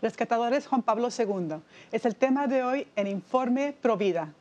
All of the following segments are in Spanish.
Rescatadores Juan Pablo II. Es el tema de hoy en Informe Provida.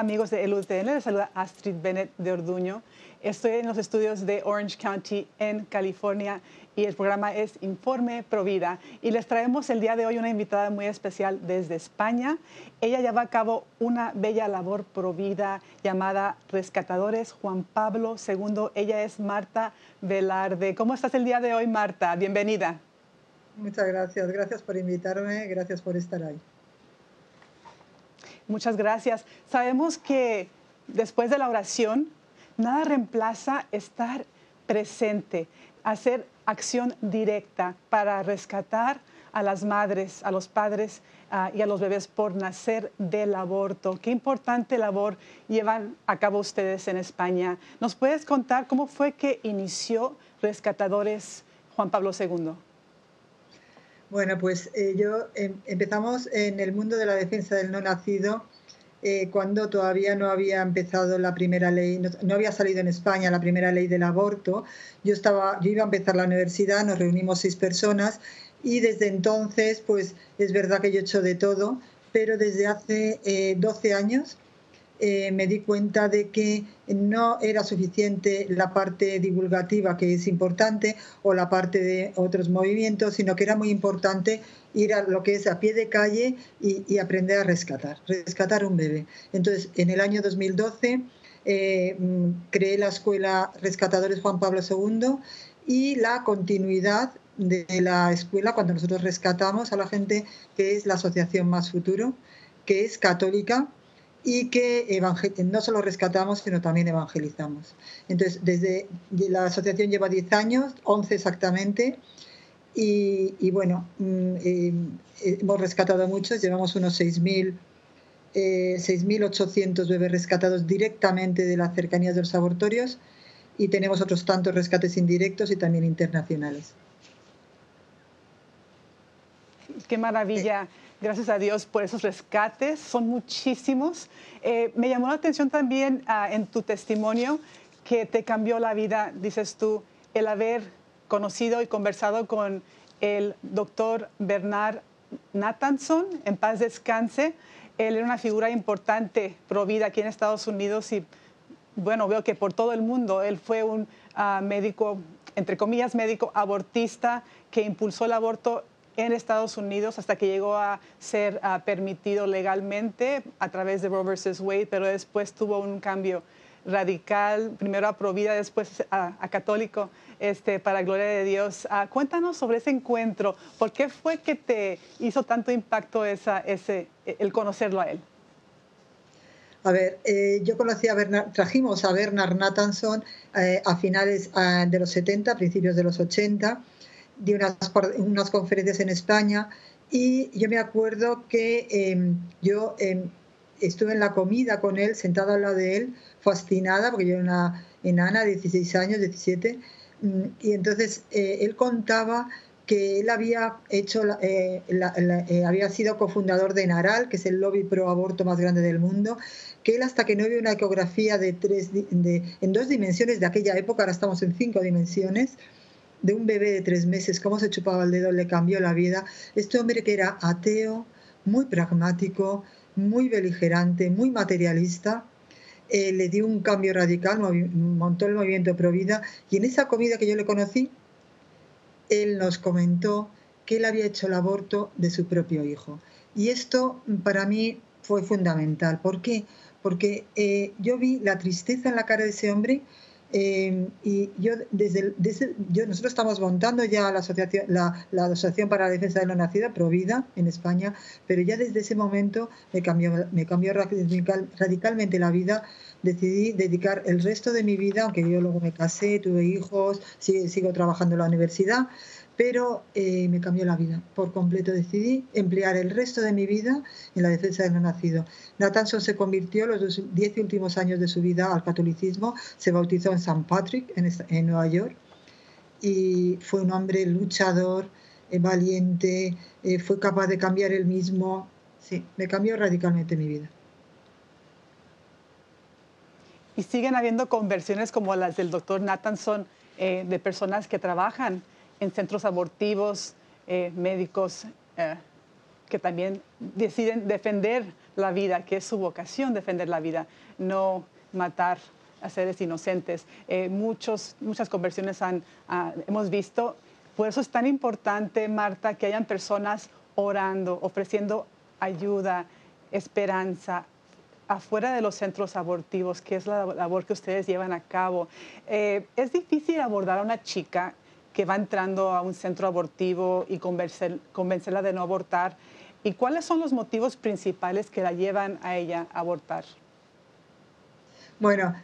Amigos de ELUTN, les saluda Astrid Bennett de Orduño. Estoy en los estudios de Orange County en California y el programa es Informe Provida y les traemos el día de hoy una invitada muy especial desde España. Ella lleva a cabo una bella labor provida llamada Rescatadores Juan Pablo II. Ella es Marta Velarde. ¿Cómo estás el día de hoy, Marta? Bienvenida. Muchas gracias, gracias por invitarme, gracias por estar ahí. Muchas gracias. Sabemos que después de la oración, nada reemplaza estar presente, hacer acción directa para rescatar a las madres, a los padres ah, y a los bebés por nacer del aborto. Qué importante labor llevan a cabo ustedes en España. ¿Nos puedes contar cómo fue que inició Rescatadores Juan Pablo II? Bueno, pues eh, yo em, empezamos en el mundo de la defensa del no nacido eh, cuando todavía no había empezado la primera ley, no, había salido en España la primera ley del aborto. Yo estaba, yo iba a empezar la universidad, nos reunimos seis personas y desde entonces, pues es verdad que yo he hecho de todo, pero desde hace 12 eh, años eh, me di cuenta de que no era suficiente la parte divulgativa, que es importante, o la parte de otros movimientos, sino que era muy importante ir a lo que es a pie de calle y, aprender a rescatar, rescatar un bebé. Entonces, en el año 2012 eh, creé la escuela Rescatadores Juan Pablo II y la continuidad de la escuela cuando nosotros rescatamos a la gente, que es la Asociación Más Futuro, que es católica, y que no solo rescatamos, sino también evangelizamos. Entonces, desde la asociación lleva 10 años, 11 exactamente, y, bueno, mm, eh, hemos rescatado muchos, llevamos unos 6.000. 6.800 eh, bebés rescatados directamente de las cercanías de los abortorios y tenemos otros tantos rescates indirectos y también internacionales. Qué maravilla. Gracias a Dios por esos rescates, son muchísimos. Eh, me llamó la atención también ah, en tu testimonio que te cambió la vida, dices tú, el haber conocido y conversado con el doctor Bernard Nathanson, en paz descanse. Él era una figura importante, provida aquí en Estados Unidos y bueno, veo que por todo el mundo. Él fue un ah, médico, entre comillas, médico abortista que impulsó el aborto en Estados Unidos hasta que llegó a ser ah, permitido legalmente a través de Roe vs. Wade, pero después tuvo un cambio radical, primero a Provida, después a, católico, este, para gloria de Dios. Ah, cuéntanos sobre ese encuentro, ¿por qué fue que te hizo tanto impacto esa, ese, el conocerlo a él? A ver, eh, yo conocí a Bernard, trajimos a Bernard Nathanson eh, a finales ah, de los 70, principios de los 80, de unas, unas conferencias en España. Y yo me acuerdo que em, yo em, estuve en la comida con él, sentada al lado de él, fascinada, porque yo era una enana, 16 años, 17, mm, y entonces eh, él contaba que él había hecho, eh, eh, había sido cofundador de Naral, que es el lobby pro aborto más grande del mundo, que él hasta que no vio una ecografía de tres, de, en dos dimensiones de aquella época, ahora estamos en cinco dimensiones, de un bebé de tres meses, cómo se chupaba el dedo, le cambió la vida. Este hombre que era ateo, muy pragmático, muy beligerante, muy materialista, eh, le dio un cambio radical, montó el movimiento Pro Vida y en esa comida que yo le conocí, él nos comentó que él había hecho el aborto de su propio hijo. Y esto para mí fue fundamental. ¿Por qué? Porque eh, yo vi la tristeza en la cara de ese hombre Em, y yo desde, yo, nosotros estamos montando ya la asociación, la, la, asociación para la defensa de la nacida, Provida, en España, pero ya desde ese momento me cambió, me cambió radicalmente la vida. Decidí dedicar el resto de mi vida, aunque yo luego me casé, tuve hijos, sigo trabajando en la universidad, pero eh, me cambió la vida por completo. Decidí emplear el resto de mi vida en la defensa de lo nacido. Nathanson se convirtió los diez últimos años de su vida al catolicismo, se bautizó en St. Patrick, en, Nueva York, y fue un hombre luchador, eh, valiente, eh, fue capaz de cambiar él mismo. Sí, me cambió radicalmente mi vida. Y siguen habiendo conversiones como las del doctor Nathanson de personas que trabajan en centros abortivos, eh, médicos eh, que también deciden defender la vida, que es su vocación defender la vida, no matar a seres inocentes. Eh, muchos, muchas conversiones han, ah, hemos visto. Por eso es tan importante, Marta, que hayan personas orando, ofreciendo ayuda, esperanza, afuera de los centros abortivos, que es la labor que ustedes llevan a cabo. es difícil abordar a una chica que va entrando a un centro abortivo y convencerla de no abortar? ¿Y cuáles son los motivos principales que la llevan a ella a abortar? Bueno,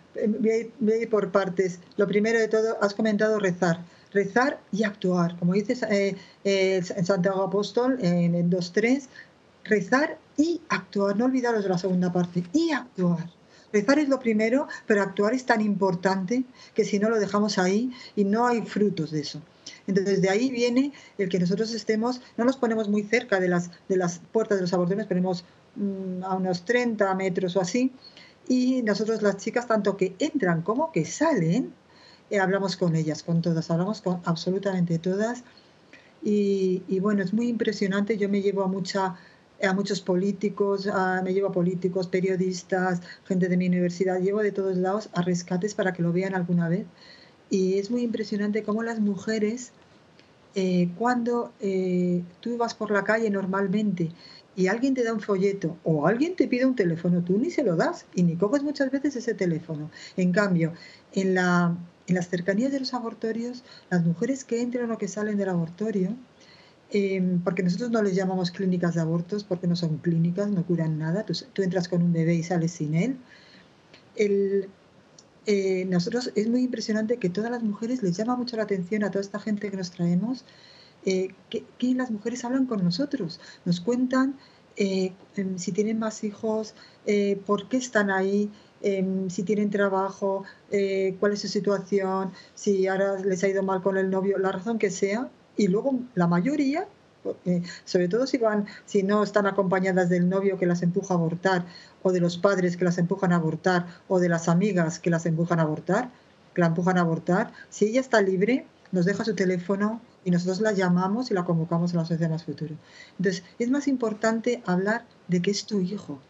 voy a, ir, por partes. Lo primero de todo, has comentado rezar. Rezar y actuar. Como dices eh, eh, Santiago Apóstol, en el 2.3, rezar y actuar. No olvidaros de la segunda parte. Y actuar. Rezar es lo primero, pero actuar es tan importante que si no lo dejamos ahí y no hay frutos de eso. Entonces, de ahí viene el que nosotros estemos, no nos ponemos muy cerca de las, de las puertas de los abortos, ponemos mm, a unos 30 metros o así, y nosotros las chicas, tanto que entran como que salen, eh, hablamos con ellas, con todas, hablamos con absolutamente todas. Y bueno, es muy impresionante, yo me llevo a mucha a muchos políticos, me llevo a políticos, periodistas, gente de mi universidad, llevo de todos lados a rescates para que lo vean alguna vez. Y es muy impresionante cómo las mujeres, eh, cuando eh, tú vas por la calle normalmente y alguien te da un folleto o alguien te pide un teléfono, tú ni se lo das y ni coges muchas veces ese teléfono. En cambio, en, la, en las cercanías de los abortorios, las mujeres que entran o que salen del abortorio, Em, porque nosotros no les llamamos clínicas de abortos porque no son clínicas, no curan nada, tú, entras con un bebé y sales sin él. El, eh, nosotros es muy impresionante que todas las mujeres les llama mucho la atención a toda esta gente que nos traemos, eh, que, las mujeres hablan con nosotros, nos cuentan eh, em, si tienen más hijos, por qué están ahí, em, si tienen trabajo, cuál es su situación, si ahora les ha ido mal con el novio, la razón que sea, y luego la mayoría sobre todo si van si no están acompañadas del novio que las empuja a abortar o de los padres que las empujan a abortar o de las amigas que las empujan a abortar que la empujan a abortar si ella está libre nos deja su teléfono y nosotros la llamamos y la convocamos a la sociedad más futuro entonces es más importante hablar de que es tu hijo.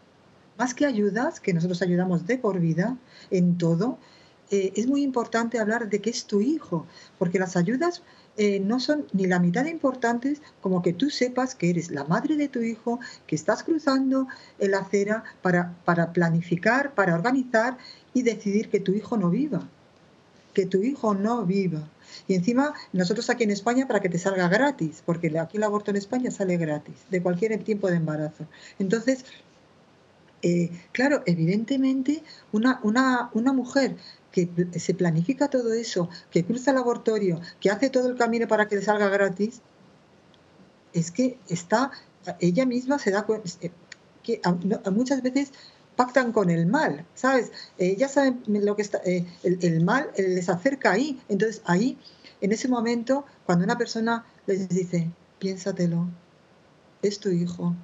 Más que ayudas que nosotros ayudamos de por vida en todo eh, es muy importante hablar de que es tu hijo porque las ayudas eh, no son ni la mitad de importantes como que tú sepas que eres la madre de tu hijo, que estás cruzando la acera para, para planificar, para organizar y decidir que tu hijo no viva, que tu hijo no viva. Y encima, nosotros aquí en España para que te salga gratis, porque aquí el aborto en España sale gratis, de cualquier tiempo de embarazo. Entonces, eh, claro, evidentemente, una, una, una mujer que se planifica todo eso, que cruza el laboratorio, que hace todo el camino para que le salga gratis, es que está, ella misma se da cuenta, eh, que muchas veces pactan con el mal, ¿sabes? Ella sabe lo que está, eh, el, el, mal les acerca ahí. Entonces ahí, en ese momento, cuando una persona les dice, piénsatelo, es tu hijo,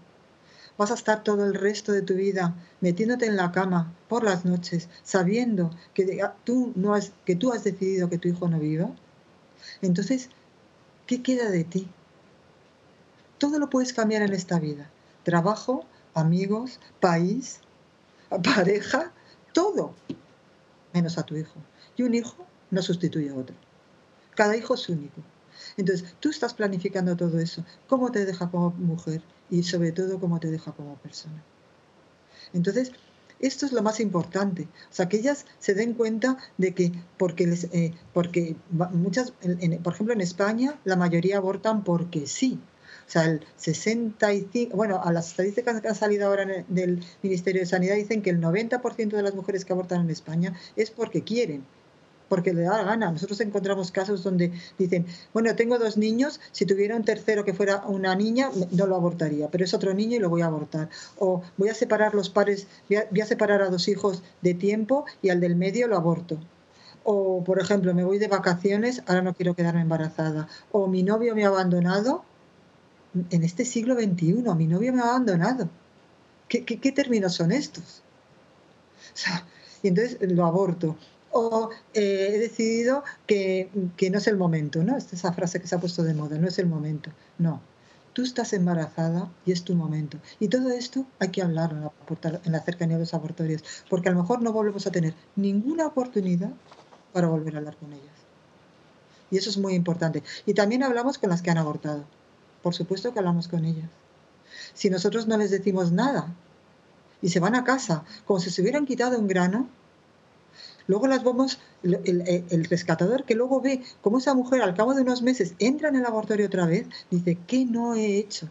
vas a estar todo el resto de tu vida metiéndote en la cama por las noches, sabiendo que tú, no has, que tú has decidido que tu hijo no viva. Entonces, ¿qué queda de ti? Todo lo puedes cambiar en esta vida. Trabajo, amigos, país, pareja, todo, menos a tu hijo. Y un hijo no sustituye a otro. Cada hijo es único. Entonces, tú estás planificando todo eso. ¿Cómo te deja como mujer? Y sobre todo cómo te deja como persona. Entonces, Esto es lo más importante. O sea, que ellas se den cuenta de que, porque, les, eh, porque muchas, por ejemplo, en España, la mayoría abortan porque sí. O sea, el 65, bueno, a las estadísticas que han salido ahora del Ministerio de Sanidad dicen que el 90% de las mujeres que abortan en España es porque quieren porque le da la gana. Nosotros encontramos casos donde dicen, bueno, tengo dos niños, si tuviera un tercero que fuera una niña, no lo abortaría, pero es otro niño y lo voy a abortar. O voy a separar los pares, voy a, separar a dos hijos de tiempo y al del medio lo aborto. O, por ejemplo, me voy de vacaciones, ahora no quiero quedarme embarazada. O mi novio me ha abandonado. En este siglo XXI, mi novio me ha abandonado. ¿Qué, qué, términos son estos? O sea, y entonces lo aborto o eh, he decidido que, no es el momento, ¿no? Esta esa frase que se ha puesto de moda, no es el momento. No, tú estás embarazada y es tu momento. Y todo esto hay que hablarlo en la, en la cercanía de los abortorios, porque a lo mejor no volvemos a tener ninguna oportunidad para volver a hablar con ellas. Y eso es muy importante. Y también hablamos con las que han abortado. Por supuesto que hablamos con ellas. Si nosotros no les decimos nada y se van a casa como si se hubieran quitado un grano, Luego las vemos, el, rescatador que luego ve cómo esa mujer al cabo de unos meses entra en el laboratorio otra vez, dice, ¿qué no he hecho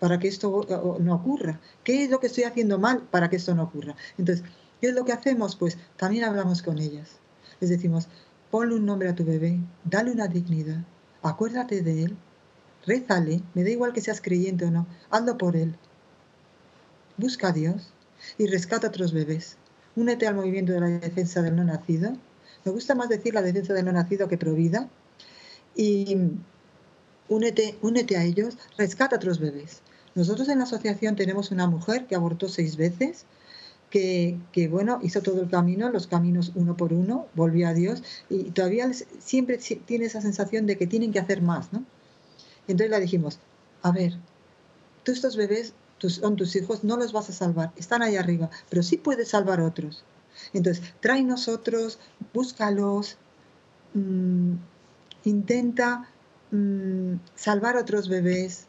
para que esto no ocurra? ¿Qué es lo que estoy haciendo mal para que esto no ocurra? Entonces, ¿qué es lo que hacemos? Pues también hablamos con ellas. Les decimos, ponle un nombre a tu bebé, dale una dignidad, acuérdate de él, rézale, me da igual que seas creyente o no, hazlo por él. Busca a Dios y rescata a otros bebés únete al movimiento de la defensa del no nacido. Me gusta más decir la defensa del no nacido que provida. Y únete, únete a ellos, rescata a otros bebés. Nosotros en la asociación tenemos una mujer que abortó seis veces, que, bueno, hizo todo el camino, los caminos uno por uno, volvió a Dios y todavía siempre tiene esa sensación de que tienen que hacer más, ¿no? Entonces le dijimos, a ver, tú estos bebés son tus hijos, no los vas a salvar, están ahí arriba, pero sí puedes salvar otros. Entonces, trae nosotros, búscalos, mm, intenta mm, salvar otros bebés,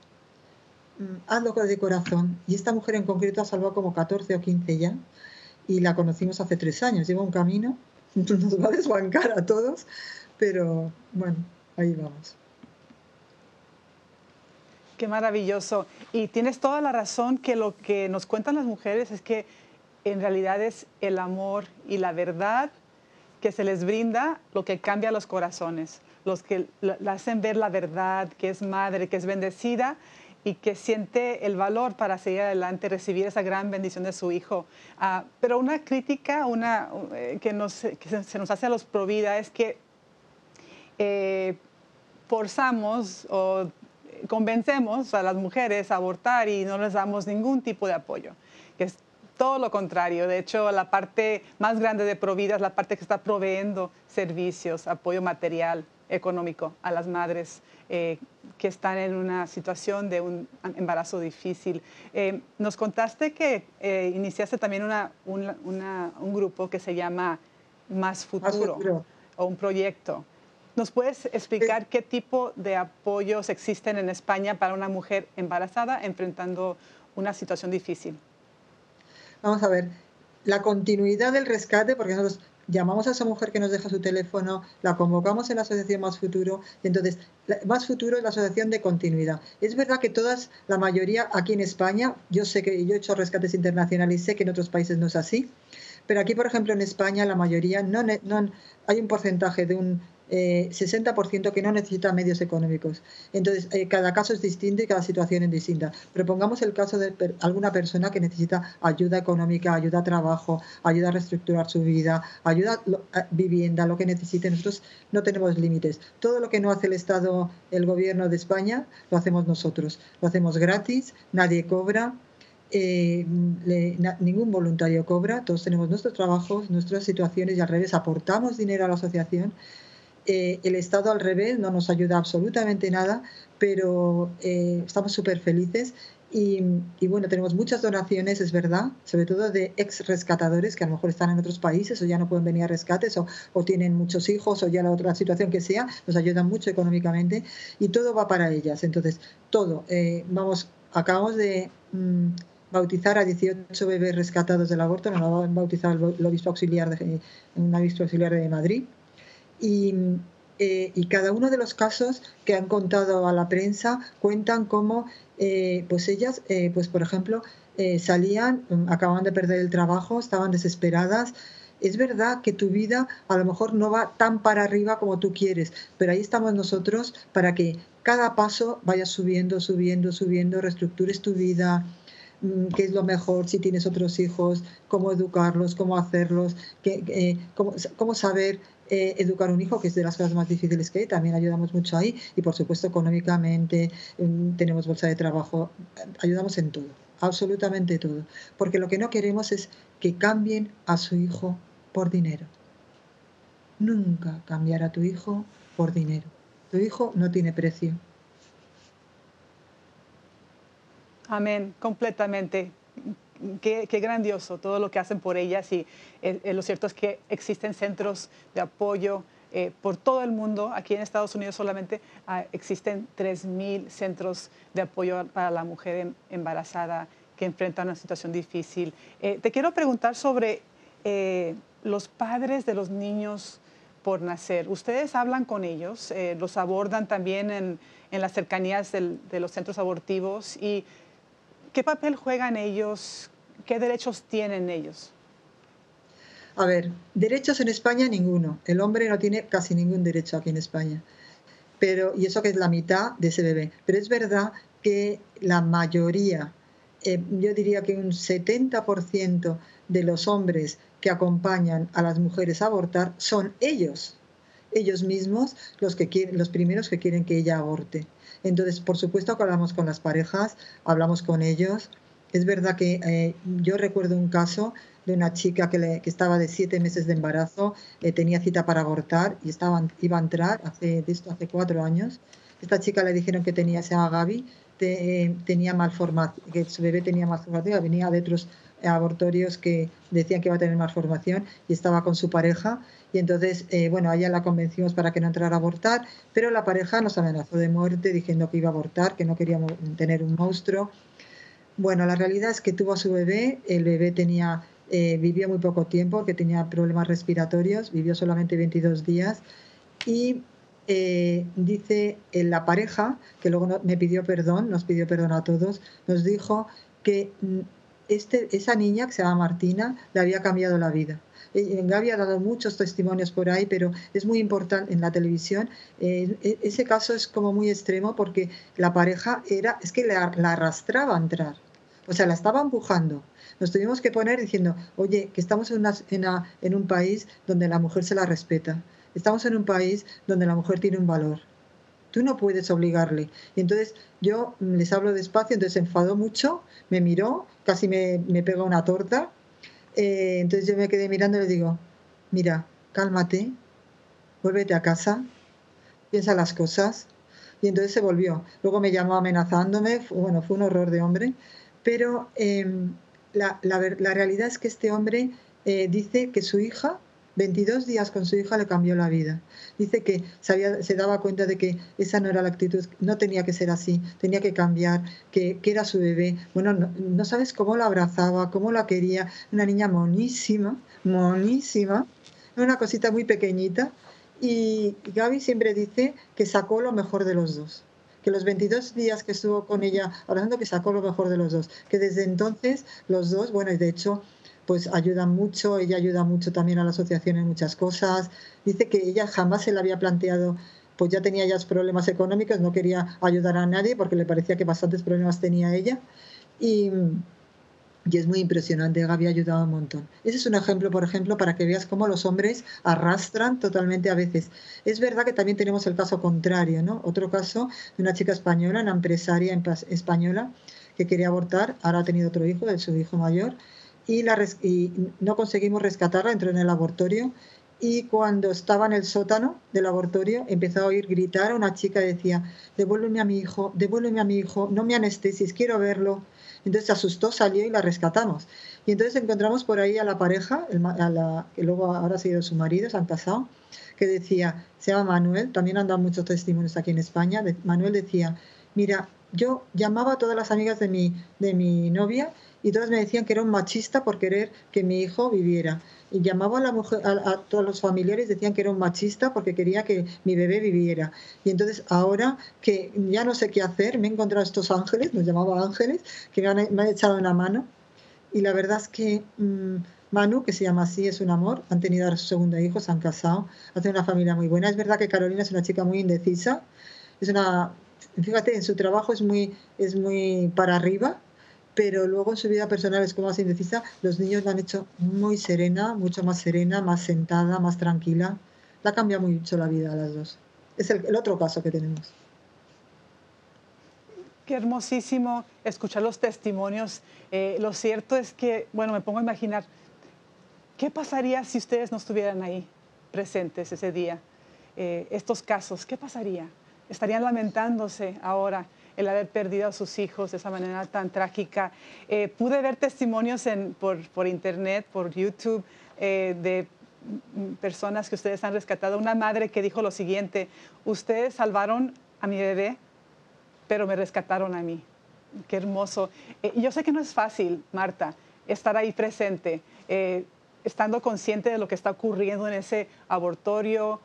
mm, hazlo de corazón. Y esta mujer en concreto ha salvado como 14 o 15 ya, y la conocimos hace tres años, lleva un camino, nos va a desbancar a todos, pero bueno, ahí vamos. Qué maravilloso. Y tienes toda la razón que lo que nos cuentan las mujeres es que en realidad es el amor y la verdad que se les brinda lo que cambia los corazones, los que la hacen ver la verdad, que es madre, que es bendecida y que siente el valor para seguir adelante, recibir esa gran bendición de su hijo. Ah, pero una crítica una, eh, que, se, nos hace a los Provida es que eh, forzamos o convencemos a las mujeres a abortar y no les damos ningún tipo de apoyo, que es todo lo contrario. De hecho, la parte más grande de Provida es la parte que está proveyendo servicios, apoyo material, económico a las madres eh, que están en una situación de un embarazo difícil. Eh, nos contaste que eh, iniciaste también una, un grupo que se llama Más Futuro, o un proyecto. ¿Nos puedes explicar qué tipo de apoyos existen en España para una mujer embarazada enfrentando una situación difícil? Vamos a ver, la continuidad del rescate, porque nosotros llamamos a esa mujer que nos deja su teléfono, la convocamos en la Asociación Más Futuro, entonces Más Futuro es la asociación de continuidad. Es verdad que todas, la mayoría aquí en España, yo sé que yo he hecho rescates internacionales y sé que en otros países no es así, pero aquí, por ejemplo, en España, la mayoría no, no hay un porcentaje de un 60% eh, que no necesita medios económicos. Entonces, eh, cada caso es distinto y cada situación es distinta. Pero pongamos el caso de alguna persona que necesita ayuda económica, ayuda a trabajo, ayuda a reestructurar su vida, ayuda a vivienda, lo que necesite. Nosotros no tenemos límites. Todo lo que no hace el Estado, el gobierno de España, lo hacemos nosotros. Lo hacemos gratis, nadie cobra. Eh, ningún voluntario cobra, todos tenemos nuestros trabajos, nuestras situaciones y al revés aportamos dinero a la asociación eh, el Estado al revés no nos ayuda absolutamente nada, pero eh, estamos súper felices y, bueno, tenemos muchas donaciones, es verdad, sobre todo de ex rescatadores que a lo mejor están en otros países o ya no pueden venir a rescates o, tienen muchos hijos o ya la otra situación que sea, nos ayudan mucho económicamente y todo va para ellas. Entonces, todo, eh, vamos, acabamos de... Mm, bautizar a 18 bebés rescatados del aborto, nos lo ha bautizado el obispo auxiliar de, un obispo auxiliar de Madrid. Y, eh, y, cada uno de los casos que han contado a la prensa cuentan cómo, eh, pues ellas, eh, pues por ejemplo, salían, acababan de perder el trabajo, estaban desesperadas, es verdad que tu vida a lo mejor no va tan para arriba como tú quieres, pero ahí estamos nosotros para que cada paso vayas subiendo, subiendo, subiendo, reestructures tu vida, Mm, qué es lo mejor si tienes otros hijos, cómo educarlos, cómo hacerlos, qué, cómo, saber eh, educar a un hijo, que es de las cosas más difíciles que hay, también ayudamos mucho ahí y por supuesto económicamente mm, tenemos bolsa de trabajo, ayudamos en todo, absolutamente todo, porque lo que no queremos es que cambien a su hijo por dinero. Nunca cambiar a tu hijo por dinero. Tu hijo no tiene precio Amén, completamente. Qué, grandioso todo lo que hacen por ellas y eh, eh, lo cierto es que existen centros de apoyo eh, por todo el mundo. Aquí en Estados Unidos solamente ah, existen 3.000 centros de apoyo para la mujer em, embarazada que enfrenta una situación difícil. te quiero preguntar sobre los padres de los niños por nacer. ¿Ustedes hablan con ellos? ¿Los abordan también en, las cercanías de los centros abortivos? Y ¿Qué papel juegan ellos? ¿Qué derechos tienen ellos? A ver, derechos en España ninguno. El hombre no tiene casi ningún derecho aquí en España. Pero, y eso que es la mitad de ese bebé. Pero es verdad que la mayoría, eh, yo diría que un 70% de los hombres que acompañan a las mujeres a abortar son ellos, ellos mismos los, que quieren, los primeros que quieren que ella aborte. Entonces, por supuesto hablamos con las parejas, hablamos con ellos. Es verdad que eh, yo recuerdo un caso de una chica que, estaba de siete meses de embarazo, eh, tenía cita para abortar y estaba, iba a entrar hace, esto hace cuatro años. Esta chica le dijeron que tenía, se llama Gaby, eh, tenía malformación, que su bebé tenía malformación, venía de otros abortorios que decían que iba a tener malformación y estaba con su pareja y entonces, eh, bueno, a ella la convencimos para que no entrara a abortar, pero la pareja nos amenazó de muerte diciendo que iba a abortar, que no queríamos tener un monstruo. Bueno, la realidad es que tuvo a su bebé, el bebé tenía, eh, vivió muy poco tiempo, que tenía problemas respiratorios, vivió solamente 22 días y eh, dice la pareja, que luego me pidió perdón, nos pidió perdón a todos, nos dijo que mm, este, esa niña, que se llama Martina, le había cambiado la vida eh, Gaby ha dado muchos testimonios por ahí, pero es muy importante en la televisión. Eh, e, ese caso es como muy extremo porque la pareja era, es que la, arrastraba a entrar, o sea, la estaba empujando. Nos tuvimos que poner diciendo, oye, que estamos en, un país donde la mujer se la respeta, estamos en un país donde la mujer tiene un valor tú no puedes obligarle. Y entonces yo les hablo despacio, entonces se enfadó mucho, me miró, casi me, me pegó una torta eh, entonces yo me quedé mirando y le digo, mira, cálmate, vuélvete a casa, piensa las cosas. Y entonces se volvió. Luego me llamó amenazándome, bueno, fue un horror de hombre, pero em, la, realidad es que este hombre eh, dice que su hija 22 días con su hija le cambió la vida. Dice que se, daba cuenta de que esa no era la actitud, no tenía que ser así, tenía que cambiar, que, era su bebé. Bueno, no, sabes cómo la abrazaba, cómo la quería. Una niña monísima, monísima, una cosita muy pequeñita. Y Gaby siempre dice que sacó lo mejor de los dos que los 22 días que estuvo con ella hablando que sacó lo mejor de los dos, que desde entonces los dos, bueno, y de hecho pues ayudan mucho, ella ayuda mucho también a la asociación en muchas cosas. Dice que ella jamás se le había planteado, pues ya tenía ya problemas económicos, no quería ayudar a nadie porque le parecía que bastantes problemas tenía ella. Y, y es muy impresionante, Gaby ha ayudado un montón. Ese es un ejemplo, por ejemplo, para que veas cómo los hombres arrastran totalmente a veces. Es verdad que también tenemos el caso contrario, ¿no? Otro caso de una chica española, una empresaria española que quería abortar, ahora ha tenido otro hijo, de su hijo mayor, y, no conseguimos rescatarla, entró en el laboratorio y cuando estaba en el sótano del laboratorio empezó a oír gritar a una chica y decía, devuélveme a mi hijo, devuélveme a mi hijo, no me anestesis, quiero verlo. Entonces se asustó, salió y la rescatamos. Y entonces encontramos por ahí a la pareja, a la, que luego ahora ha sido su marido, se han pasado, que decía, se llama Manuel, también han dado muchos testimonios aquí en España, Manuel decía, mira, yo llamaba a todas las amigas de mi, de mi novia y todas me decían que era un machista por querer que mi hijo viviera. Y llamaba a, la mujer, a, todos los familiares, decían que era un machista porque quería que mi bebé viviera. Y entonces ahora que ya no sé qué hacer, me he encontrado estos ángeles, los llamaba ángeles, que me han, echado una mano. Y la verdad es que mm, Manu, que se llama así, es un amor, han tenido a su segundo hijo, se han casado, hacen una familia muy buena. Es verdad que Carolina es una chica muy indecisa, es una fíjate, en su trabajo es muy, es muy para arriba, pero luego en su vida personal es como más indecisa. Los niños la han hecho muy serena, mucho más serena, más sentada, más tranquila. La cambia mucho la vida a las dos. Es el, otro caso que tenemos. Qué hermosísimo escuchar los testimonios. Eh, lo cierto es que, bueno, me pongo a imaginar, ¿qué pasaría si ustedes no estuvieran ahí presentes ese día? Eh, estos casos, ¿qué pasaría? estarían lamentándose ahora el haber perdido a sus hijos de esa manera tan trágica. Eh, pude ver testimonios por, internet, por YouTube, eh, de personas que ustedes han rescatado. Una madre que dijo lo siguiente, ustedes salvaron a mi bebé, pero me rescataron a mí. Qué hermoso. Eh, yo sé que no es fácil, Marta, estar ahí presente, estando consciente de lo que está ocurriendo en ese abortorio,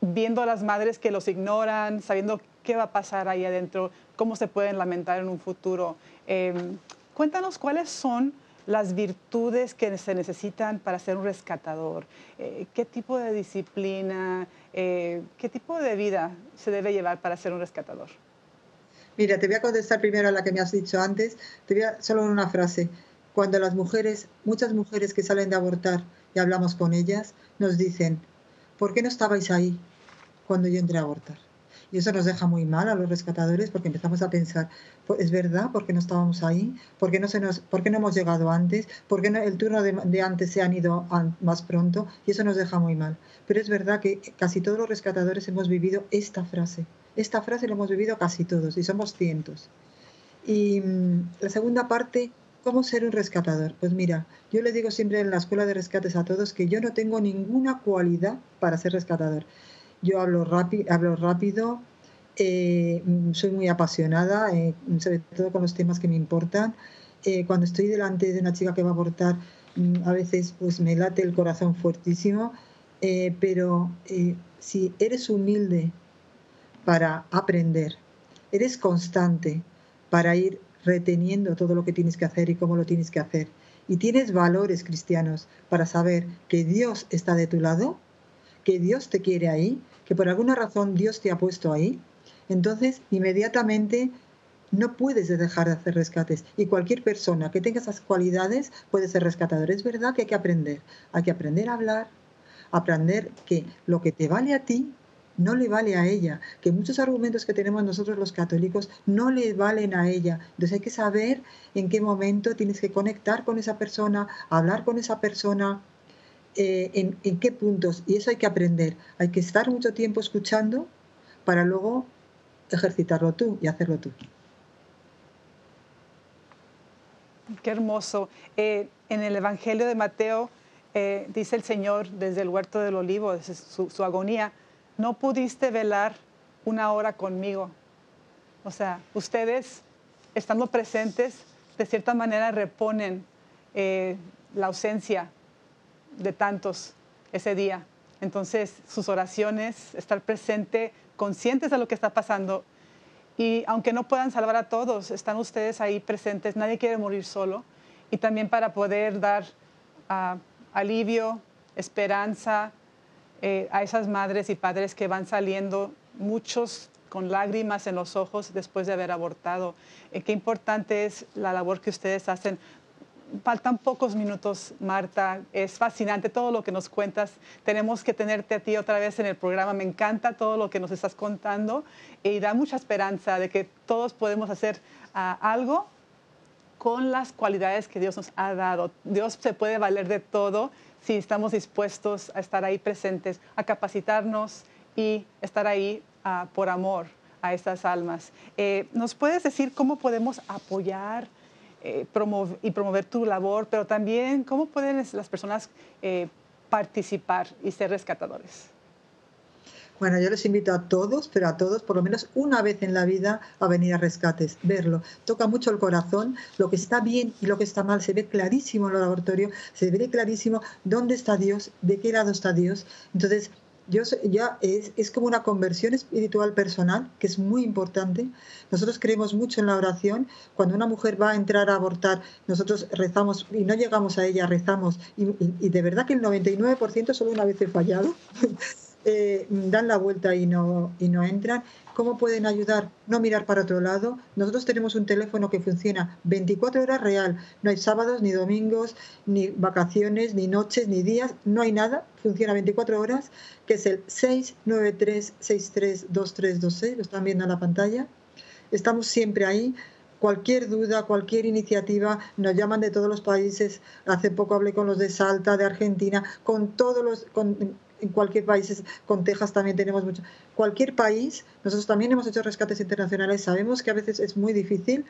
viendo a las madres que los ignoran, sabiendo qué va a pasar ahí adentro, cómo se pueden lamentar en un futuro. Em, cuéntanos cuáles son las virtudes que se necesitan para ser un rescatador. Eh, ¿Qué tipo de disciplina, eh, qué tipo de vida se debe llevar para ser un rescatador? Mira, te voy a contestar primero a la que me has dicho antes. Te voy a, solo una frase. Cuando las mujeres, muchas mujeres que salen de abortar y hablamos con ellas, nos dicen, ¿por qué no estabais ahí? cuando yo entré a abortar. Y eso nos deja muy mal a los rescatadores porque empezamos a pensar, pues, ¿es verdad? ¿Por qué no estábamos ahí? ¿Por qué no, se nos, por qué no hemos llegado antes? ¿Por qué no, el turno de, antes se han ido más pronto? Y eso nos deja muy mal. Pero es verdad que casi todos los rescatadores hemos vivido esta frase. Esta frase la hemos vivido casi todos y somos cientos. Y mm, la segunda parte, ¿cómo ser un rescatador? Pues mira, yo le digo siempre en la escuela de rescates a todos que yo no tengo ninguna cualidad para ser rescatador. Yo hablo, hablo rápido, eh, soy muy apasionada, eh, sobre todo con los temas que me importan. Eh, cuando estoy delante de una chica que va a abortar, mm, a veces pues me late el corazón fuertísimo, pero si eres humilde para aprender, eres constante para ir reteniendo todo lo que tienes que hacer y cómo lo tienes que hacer, y tienes valores cristianos para saber que Dios está de tu lado, que Dios te quiere ahí, que por alguna razón Dios te ha puesto ahí, entonces inmediatamente no puedes dejar de hacer rescates. Y cualquier persona que tenga esas cualidades puede ser rescatador. Es verdad que hay que aprender. Hay que aprender a hablar, aprender que lo que te vale a ti no le vale a ella, que muchos argumentos que tenemos nosotros los católicos no le valen a ella. Entonces hay que saber en qué momento tienes que conectar con esa persona, hablar con esa persona, eh, en, qué puntos, y eso hay que aprender. Hay que estar mucho tiempo escuchando para luego ejercitarlo tú y hacerlo tú. Qué hermoso. Eh, en el Evangelio de Mateo eh, dice el Señor desde el huerto del olivo, desde su, su, agonía, no pudiste velar una hora conmigo. O sea, ustedes, estando presentes, de cierta manera reponen la ausencia de tantos ese día. Entonces, sus oraciones, estar presente, conscientes de lo que está pasando. Y aunque no puedan salvar a todos, están ustedes ahí presentes. Nadie quiere morir solo. Y también para poder dar ah, alivio, esperanza eh, a esas madres y padres que van saliendo, muchos con lágrimas en los ojos después de haber abortado. Eh, qué importante es la labor que ustedes hacen faltan pocos minutos, Marta. Es fascinante todo lo que nos cuentas. Tenemos que tenerte a ti otra vez en el programa. Me encanta todo lo que nos estás contando y da mucha esperanza de que todos podemos hacer ah, algo con las cualidades que Dios nos ha dado. Dios se puede valer de todo si estamos dispuestos a estar ahí presentes, a capacitarnos y estar ahí ah, por amor a estas almas. Eh, ¿Nos puedes decir cómo podemos apoyar? Eh, y promover tu labor, pero también cómo pueden las personas eh, participar y ser rescatadores. Bueno, yo les invito a todos, pero a todos, por lo menos una vez en la vida, a venir a rescates, verlo. Toca mucho el corazón, lo que está bien y lo que está mal, se ve clarísimo en el laboratorio, se ve clarísimo dónde está Dios, de qué lado está Dios. Entonces, yo, ya es, es, como una conversión espiritual personal, que es muy importante. Nosotros creemos mucho en la oración. Cuando una mujer va a entrar a abortar, nosotros rezamos y no llegamos a ella, rezamos. Y, y de verdad que el 99% solo una vez he fallado. Eh, dan la vuelta y no, y no entran. ¿Cómo pueden ayudar? No mirar para otro lado. Nosotros tenemos un teléfono que funciona 24 horas real. No hay sábados, ni domingos, ni vacaciones, ni noches, ni días. No hay nada. Funciona 24 horas, que es el 693-632326. Lo están viendo en la pantalla. Estamos siempre ahí cualquier duda, cualquier iniciativa, nos llaman de todos los países. Hace poco hablé con los de Salta, de Argentina, con todos los, en cualquier país, con Texas también tenemos mucho. Cualquier país, nosotros también hemos hecho rescates internacionales, sabemos que a veces es muy difícil,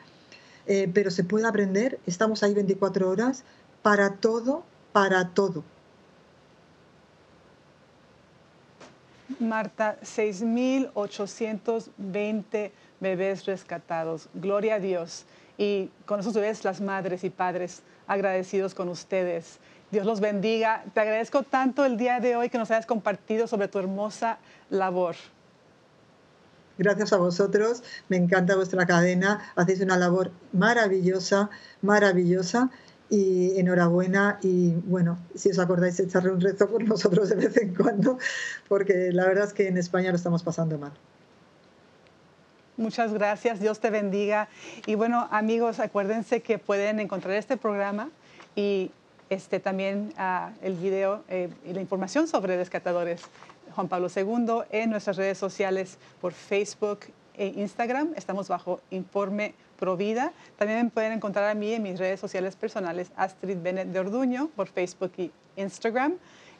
eh, pero se puede aprender, estamos ahí 24 horas para todo, para todo. Marta, 6.820 bebés rescatados. Gloria a Dios. Y con esos bebés, las madres y padres agradecidos con ustedes. Dios los bendiga. Te agradezco tanto el día de hoy que nos hayas compartido sobre tu hermosa labor. Gracias a vosotros, me encanta vuestra cadena, hacéis una labor maravillosa, maravillosa y enhorabuena y bueno, si os acordáis echarle un rezo por nosotros de vez en cuando, porque la verdad es que en España lo estamos pasando mal. Muchas gracias, Dios te bendiga. Y bueno, amigos, acuérdense que pueden encontrar este programa y este, también uh, el video eh, y la información sobre rescatadores Juan Pablo II en nuestras redes sociales por Facebook e Instagram. Estamos bajo Informe Provida. También pueden encontrar a mí en mis redes sociales personales, Astrid Bennett de Orduño, por Facebook y Instagram.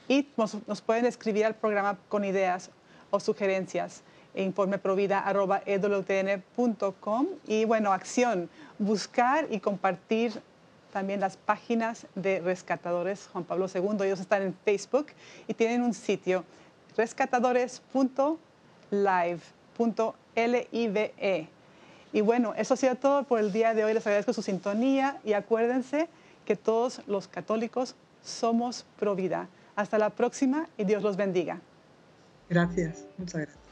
Y nos, nos pueden escribir al programa con ideas o sugerencias e informeprovida.com. Y bueno, acción, buscar y compartir también las páginas de Rescatadores Juan Pablo II. Ellos están en Facebook y tienen un sitio rescatadores.live.live. Y bueno, eso ha sido todo por el día de hoy. Les agradezco su sintonía y acuérdense que todos los católicos somos pro vida. Hasta la próxima y Dios los bendiga. Gracias, muchas gracias.